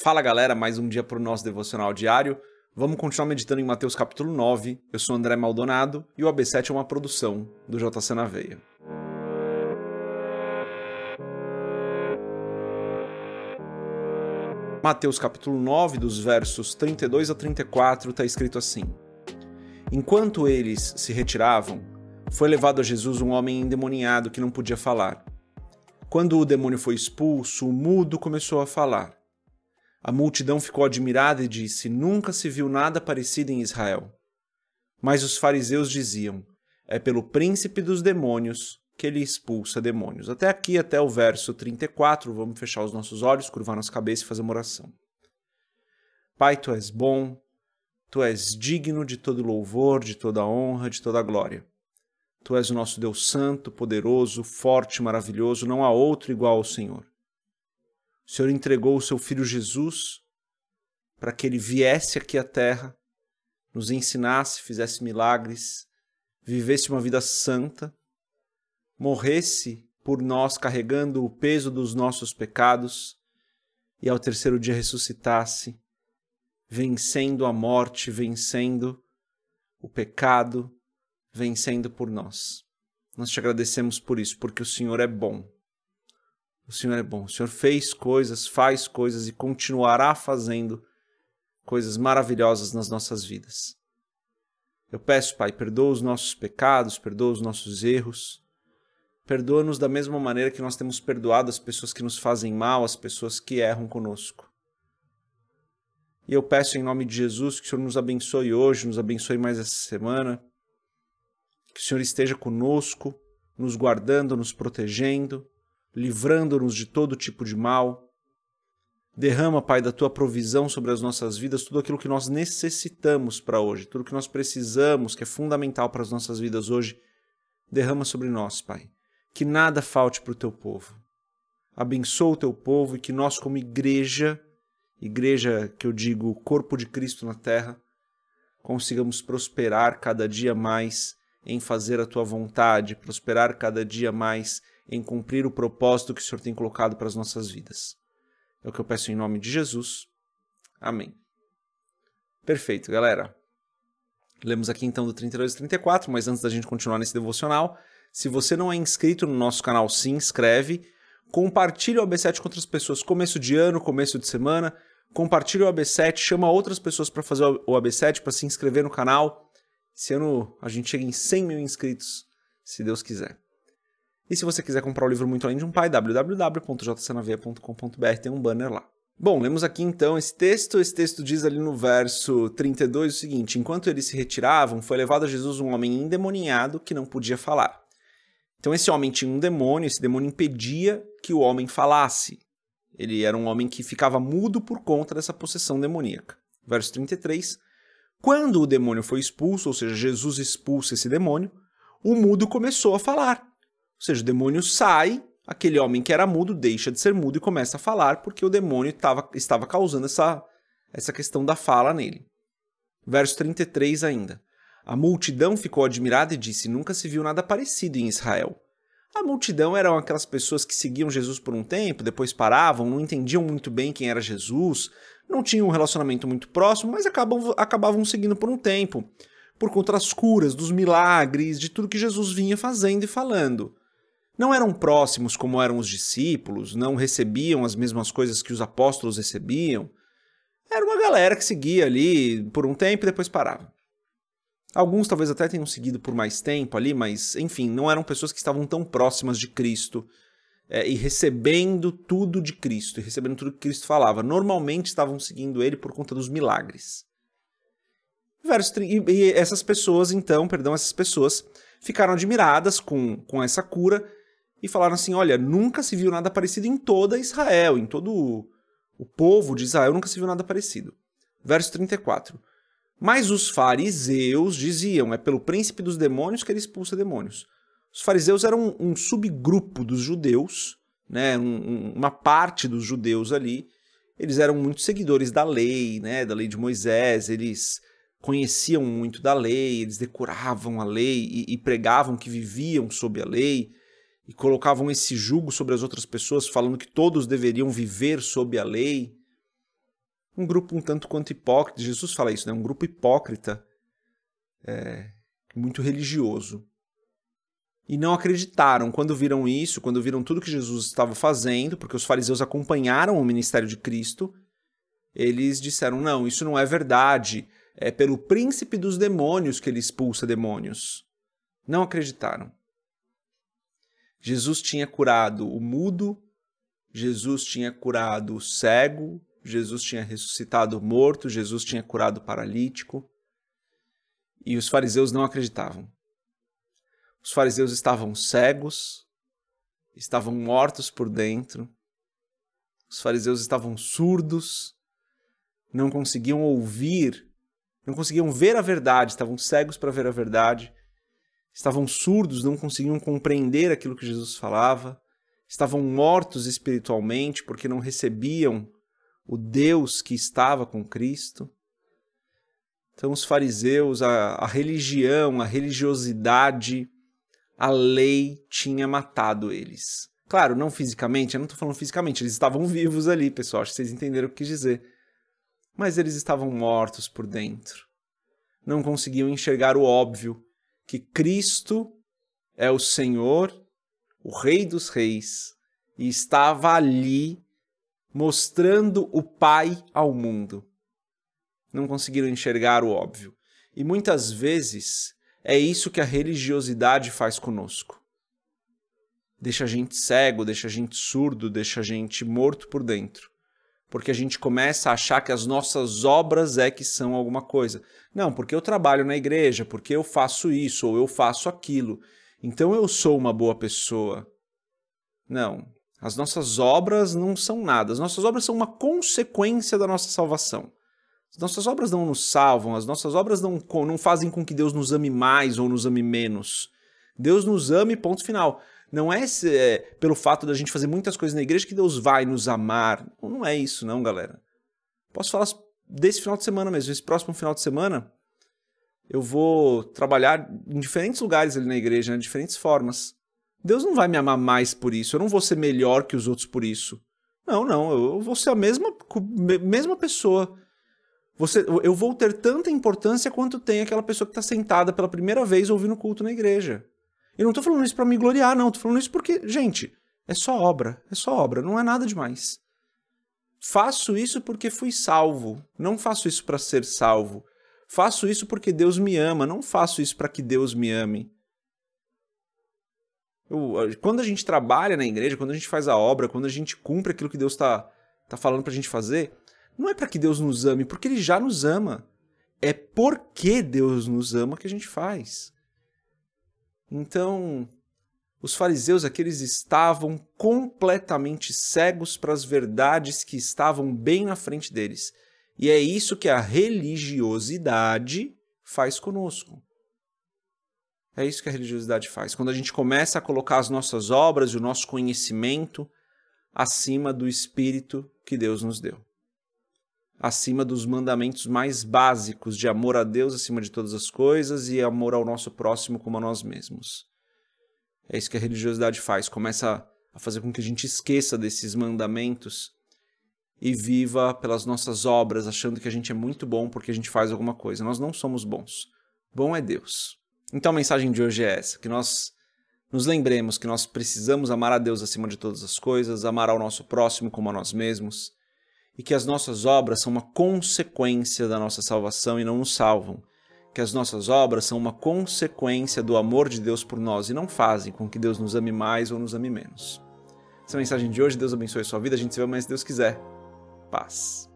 Fala galera, mais um dia para o nosso devocional diário. Vamos continuar meditando em Mateus capítulo 9. Eu sou André Maldonado e o AB7 é uma produção do JC na Veia. Mateus capítulo 9, dos versos 32 a 34, está escrito assim: Enquanto eles se retiravam, foi levado a Jesus um homem endemoniado que não podia falar. Quando o demônio foi expulso, o mudo começou a falar. A multidão ficou admirada e disse: Nunca se viu nada parecido em Israel. Mas os fariseus diziam: É pelo príncipe dos demônios que ele expulsa demônios. Até aqui, até o verso 34, vamos fechar os nossos olhos, curvar nossa cabeça e fazer uma oração. Pai, tu és bom, tu és digno de todo louvor, de toda honra, de toda glória. Tu és o nosso Deus santo, poderoso, forte, maravilhoso, não há outro igual ao Senhor. O Senhor entregou o seu filho Jesus para que ele viesse aqui à terra, nos ensinasse, fizesse milagres, vivesse uma vida santa, morresse por nós carregando o peso dos nossos pecados e ao terceiro dia ressuscitasse, vencendo a morte, vencendo o pecado, vencendo por nós. Nós te agradecemos por isso, porque o Senhor é bom o Senhor é bom. O Senhor fez coisas, faz coisas e continuará fazendo coisas maravilhosas nas nossas vidas. Eu peço, Pai, perdoa os nossos pecados, perdoa os nossos erros. Perdoa-nos da mesma maneira que nós temos perdoado as pessoas que nos fazem mal, as pessoas que erram conosco. E eu peço em nome de Jesus que o Senhor nos abençoe hoje, nos abençoe mais essa semana. Que o Senhor esteja conosco, nos guardando, nos protegendo livrando-nos de todo tipo de mal. Derrama, Pai, da tua provisão sobre as nossas vidas tudo aquilo que nós necessitamos para hoje, tudo que nós precisamos, que é fundamental para as nossas vidas hoje. Derrama sobre nós, Pai. Que nada falte para o teu povo. Abençoa o teu povo e que nós, como igreja, igreja que eu digo corpo de Cristo na terra, consigamos prosperar cada dia mais em fazer a tua vontade, prosperar cada dia mais em cumprir o propósito que o Senhor tem colocado para as nossas vidas. É o que eu peço em nome de Jesus. Amém. Perfeito, galera. Lemos aqui então do 32 e 34, mas antes da gente continuar nesse devocional, se você não é inscrito no nosso canal, se inscreve, compartilhe o AB7 com outras pessoas. Começo de ano, começo de semana, compartilhe o AB7, chama outras pessoas para fazer o AB7, para se inscrever no canal. Esse ano a gente chega em 100 mil inscritos, se Deus quiser. E se você quiser comprar o livro Muito Além de um Pai, www.jcnaveia.com.br tem um banner lá. Bom, lemos aqui então esse texto. Esse texto diz ali no verso 32 o seguinte: Enquanto eles se retiravam, foi levado a Jesus um homem endemoniado que não podia falar. Então, esse homem tinha um demônio, esse demônio impedia que o homem falasse. Ele era um homem que ficava mudo por conta dessa possessão demoníaca. Verso 33. Quando o demônio foi expulso, ou seja, Jesus expulsa esse demônio, o mudo começou a falar. Ou seja, o demônio sai, aquele homem que era mudo deixa de ser mudo e começa a falar porque o demônio tava, estava causando essa, essa questão da fala nele. Verso 33 ainda. A multidão ficou admirada e disse: Nunca se viu nada parecido em Israel. A multidão eram aquelas pessoas que seguiam Jesus por um tempo, depois paravam, não entendiam muito bem quem era Jesus, não tinham um relacionamento muito próximo, mas acabam, acabavam seguindo por um tempo, por conta das curas, dos milagres, de tudo que Jesus vinha fazendo e falando não eram próximos como eram os discípulos, não recebiam as mesmas coisas que os apóstolos recebiam. Era uma galera que seguia ali por um tempo e depois parava. Alguns talvez até tenham seguido por mais tempo ali, mas enfim, não eram pessoas que estavam tão próximas de Cristo é, e recebendo tudo de Cristo, e recebendo tudo que Cristo falava. Normalmente estavam seguindo ele por conta dos milagres. Verso, e, e essas pessoas, então, perdão, essas pessoas ficaram admiradas com, com essa cura e falaram assim: olha, nunca se viu nada parecido em toda Israel, em todo o, povo de Israel, nunca se viu nada parecido. Verso 34. Mas os fariseus diziam: é pelo príncipe dos demônios que ele expulsa demônios. Os fariseus eram um, um subgrupo dos judeus, né, um, uma parte dos judeus ali. Eles eram muito seguidores da lei, né, da lei de Moisés. Eles conheciam muito da lei, eles decoravam a lei e, e pregavam que viviam sob a lei e colocavam esse jugo sobre as outras pessoas, falando que todos deveriam viver sob a lei. Um grupo um tanto quanto hipócrita, Jesus fala isso, né? Um grupo hipócrita, é, muito religioso. E não acreditaram quando viram isso, quando viram tudo que Jesus estava fazendo, porque os fariseus acompanharam o ministério de Cristo, eles disseram: não, isso não é verdade, é pelo príncipe dos demônios que ele expulsa demônios. Não acreditaram. Jesus tinha curado o mudo, Jesus tinha curado o cego, Jesus tinha ressuscitado o morto, Jesus tinha curado o paralítico. E os fariseus não acreditavam. Os fariseus estavam cegos, estavam mortos por dentro, os fariseus estavam surdos, não conseguiam ouvir, não conseguiam ver a verdade, estavam cegos para ver a verdade, estavam surdos, não conseguiam compreender aquilo que Jesus falava, estavam mortos espiritualmente porque não recebiam o Deus que estava com Cristo. Então, os fariseus, a, a religião, a religiosidade, a lei tinha matado eles. Claro, não fisicamente, eu não estou falando fisicamente, eles estavam vivos ali, pessoal, acho que vocês entenderam o que quis dizer. Mas eles estavam mortos por dentro. Não conseguiam enxergar o óbvio, que Cristo é o Senhor, o Rei dos Reis, e estava ali mostrando o Pai ao mundo. Não conseguiram enxergar o óbvio. E muitas vezes é isso que a religiosidade faz conosco. Deixa a gente cego, deixa a gente surdo, deixa a gente morto por dentro. Porque a gente começa a achar que as nossas obras é que são alguma coisa. Não, porque eu trabalho na igreja, porque eu faço isso ou eu faço aquilo. Então eu sou uma boa pessoa. Não, as nossas obras não são nada. As nossas obras são uma consequência da nossa salvação. As nossas obras não nos salvam, as nossas obras não, não fazem com que Deus nos ame mais ou nos ame menos. Deus nos ame, ponto final. Não é, é pelo fato da gente fazer muitas coisas na igreja que Deus vai nos amar. Não é isso, não, galera. Posso falar desse final de semana mesmo. Esse próximo final de semana, eu vou trabalhar em diferentes lugares ali na igreja, né, de diferentes formas. Deus não vai me amar mais por isso, eu não vou ser melhor que os outros por isso. Não, não, eu vou ser a mesma, mesma pessoa. Você, eu vou ter tanta importância quanto tem aquela pessoa que está sentada pela primeira vez ouvindo culto na igreja. E não estou falando isso para me gloriar, não. Estou falando isso porque, gente, é só obra. É só obra, não é nada demais. Faço isso porque fui salvo. Não faço isso para ser salvo. Faço isso porque Deus me ama. Não faço isso para que Deus me ame. Eu, quando a gente trabalha na igreja, quando a gente faz a obra, quando a gente cumpre aquilo que Deus está tá falando para a gente fazer, não é para que Deus nos ame, porque Ele já nos ama. É porque Deus nos ama que a gente faz. Então, os fariseus aqueles estavam completamente cegos para as verdades que estavam bem na frente deles. E é isso que a religiosidade faz conosco. É isso que a religiosidade faz. Quando a gente começa a colocar as nossas obras e o nosso conhecimento acima do Espírito que Deus nos deu. Acima dos mandamentos mais básicos de amor a Deus acima de todas as coisas e amor ao nosso próximo como a nós mesmos. É isso que a religiosidade faz. Começa a fazer com que a gente esqueça desses mandamentos e viva pelas nossas obras, achando que a gente é muito bom porque a gente faz alguma coisa. Nós não somos bons. Bom é Deus. Então a mensagem de hoje é essa: que nós nos lembremos que nós precisamos amar a Deus acima de todas as coisas, amar ao nosso próximo como a nós mesmos, e que as nossas obras são uma consequência da nossa salvação e não nos salvam. Que as nossas obras são uma consequência do amor de Deus por nós e não fazem com que Deus nos ame mais ou nos ame menos. Essa é a mensagem de hoje. Deus abençoe a sua vida. A gente se vê mais se Deus quiser. Paz.